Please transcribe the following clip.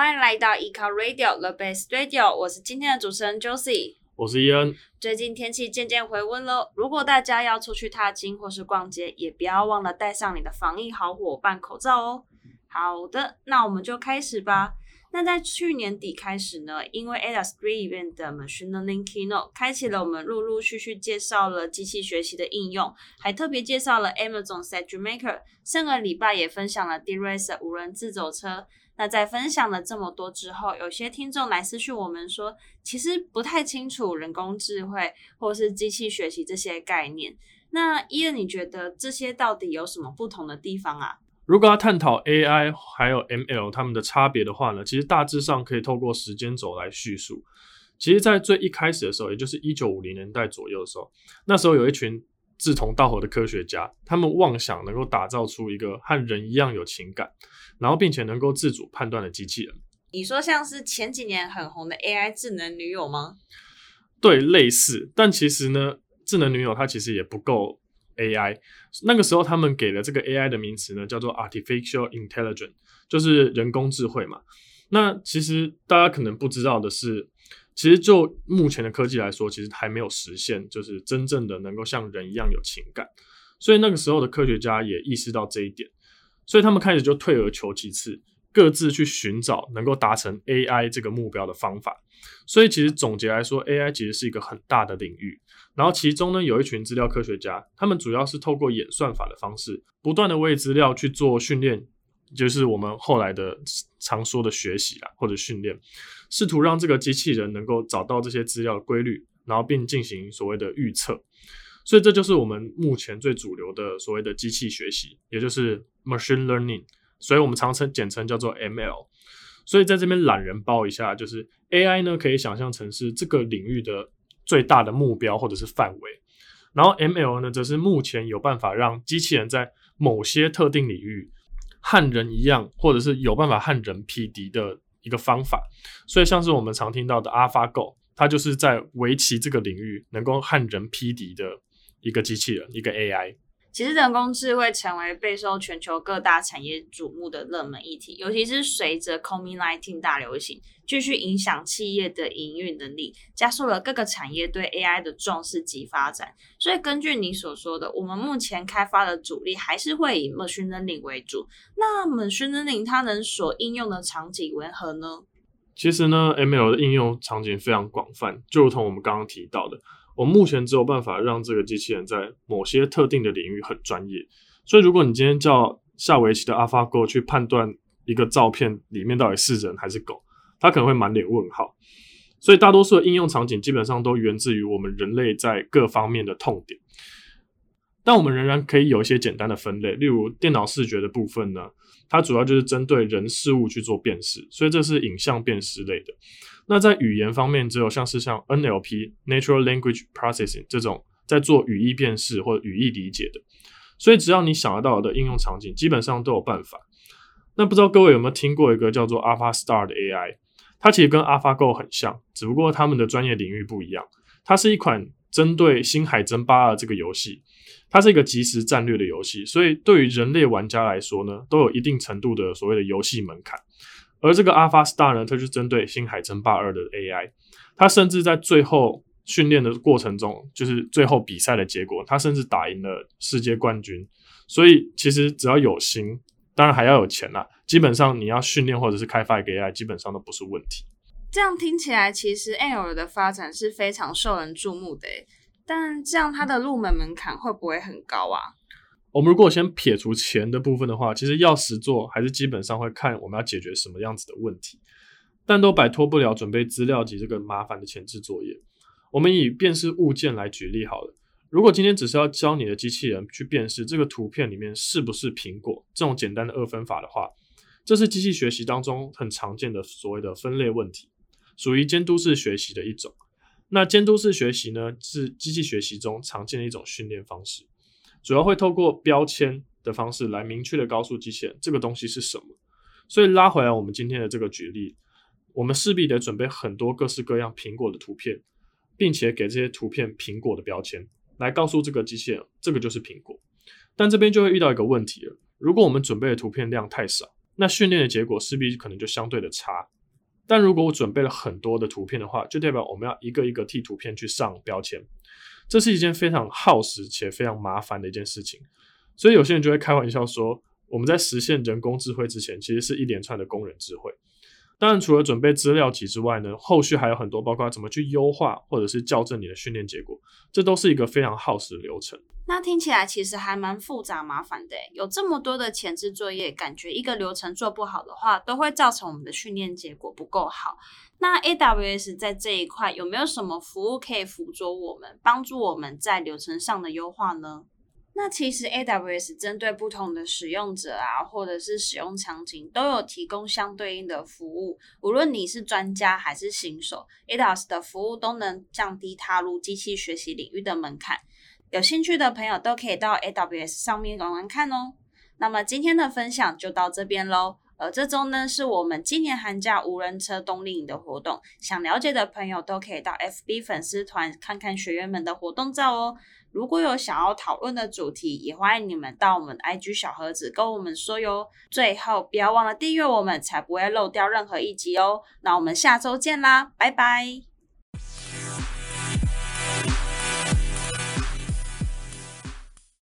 欢迎来到 eCar Radio The Best Radio，我是今天的主持人 Josie，我是伊恩。最近天气渐渐回温喽，如果大家要出去踏青或是逛街，也不要忘了带上你的防疫好伙伴口罩哦。好的，那我们就开始吧。那在去年底开始呢，因为 ADAS 3 Event 的 Machine Learning Keynote 开启了我们陆陆续续介绍了机器学习的应用，还特别介绍了 Amazon SageMaker。上个礼拜也分享了 D-Racer 无人自走车。那在分享了这么多之后，有些听众来私讯我们说，其实不太清楚人工智慧或是机器学习这些概念。那伊恩，你觉得这些到底有什么不同的地方啊？如果要探讨 AI 还有 ML 它们的差别的话呢，其实大致上可以透过时间轴来叙述。其实，在最一开始的时候，也就是一九五零年代左右的时候，那时候有一群志同道合的科学家，他们妄想能够打造出一个和人一样有情感，然后并且能够自主判断的机器人。你说像是前几年很红的 AI 智能女友吗？对，类似。但其实呢，智能女友它其实也不够。AI 那个时候，他们给了这个 AI 的名词呢，叫做 Artificial Intelligence，就是人工智慧嘛。那其实大家可能不知道的是，其实就目前的科技来说，其实还没有实现，就是真正的能够像人一样有情感。所以那个时候的科学家也意识到这一点，所以他们开始就退而求其次，各自去寻找能够达成 AI 这个目标的方法。所以其实总结来说，AI 其实是一个很大的领域。然后其中呢，有一群资料科学家，他们主要是透过演算法的方式，不断的为资料去做训练，就是我们后来的常说的学习啊，或者训练，试图让这个机器人能够找到这些资料的规律，然后并进行所谓的预测。所以这就是我们目前最主流的所谓的机器学习，也就是 machine learning，所以我们常称简称叫做 ML。所以在这边懒人包一下，就是 AI 呢，可以想象成是这个领域的。最大的目标或者是范围，然后 ML 呢，则是目前有办法让机器人在某些特定领域和人一样，或者是有办法和人匹敌的一个方法。所以，像是我们常听到的 AlphaGo，它就是在围棋这个领域能够和人匹敌的一个机器人，一个 AI。其实人工智慧成为备受全球各大产业瞩目的热门议题，尤其是随着 COVID-19 大流行继续影响企业的营运能力，加速了各个产业对 AI 的重视及发展。所以根据你所说的，我们目前开发的主力还是会以 Machine Learning 为主。那 Machine Learning 它能所应用的场景为何呢？其实呢，ML 的应用场景非常广泛，就如同我们刚刚提到的。我目前只有办法让这个机器人在某些特定的领域很专业，所以如果你今天叫下围棋的 AlphaGo 去判断一个照片里面到底是人还是狗，它可能会满脸问号。所以大多数的应用场景基本上都源自于我们人类在各方面的痛点，但我们仍然可以有一些简单的分类，例如电脑视觉的部分呢，它主要就是针对人事物去做辨识，所以这是影像辨识类的。那在语言方面，只有像是像 NLP（Natural Language Processing） 这种在做语义辨识或者语义理解的，所以只要你想得到的应用场景，基本上都有办法。那不知道各位有没有听过一个叫做 AlphaStar 的 AI？它其实跟 AlphaGo 很像，只不过他们的专业领域不一样。它是一款针对《星海争霸二》这个游戏，它是一个即时战略的游戏，所以对于人类玩家来说呢，都有一定程度的所谓的游戏门槛。而这个 AlphaStar 呢，它就是针对《星海争霸二》的 AI，它甚至在最后训练的过程中，就是最后比赛的结果，它甚至打赢了世界冠军。所以其实只要有心，当然还要有钱啦。基本上你要训练或者是开发一个 AI，基本上都不是问题。这样听起来，其实 ML 的发展是非常受人注目的，但这样它的入门门槛会不会很高啊？我们如果先撇除钱的部分的话，其实要实做还是基本上会看我们要解决什么样子的问题，但都摆脱不了准备资料及这个麻烦的前置作业。我们以辨识物件来举例好了，如果今天只是要教你的机器人去辨识这个图片里面是不是苹果这种简单的二分法的话，这是机器学习当中很常见的所谓的分类问题，属于监督式学习的一种。那监督式学习呢，是机器学习中常见的一种训练方式。主要会透过标签的方式来明确的告诉机器人这个东西是什么，所以拉回来我们今天的这个举例，我们势必得准备很多各式各样苹果的图片，并且给这些图片苹果的标签，来告诉这个机器人这个就是苹果。但这边就会遇到一个问题了，如果我们准备的图片量太少，那训练的结果势必可能就相对的差。但如果我准备了很多的图片的话，就代表我们要一个一个替图片去上标签，这是一件非常耗时且非常麻烦的一件事情。所以有些人就会开玩笑说，我们在实现人工智慧之前，其实是一连串的工人智慧。当然，除了准备资料集之外呢，后续还有很多，包括怎么去优化或者是校正你的训练结果，这都是一个非常耗时的流程。那听起来其实还蛮复杂麻烦的，有这么多的前置作业，感觉一个流程做不好的话，都会造成我们的训练结果不够好。那 AWS 在这一块有没有什么服务可以辅佐我们，帮助我们在流程上的优化呢？那其实 AWS 针对不同的使用者啊，或者是使用场景，都有提供相对应的服务。无论你是专家还是新手，AWS 的服务都能降低踏入机器学习领域的门槛。有兴趣的朋友都可以到 AWS 上面玩玩看哦。那么今天的分享就到这边喽。而这周呢，是我们今年寒假无人车冬令营的活动，想了解的朋友都可以到 FB 粉丝团看看学员们的活动照哦。如果有想要讨论的主题，也欢迎你们到我们 IG 小盒子跟我们说哟。最后，不要忘了订阅我们，才不会漏掉任何一集哦。那我们下周见啦，拜拜。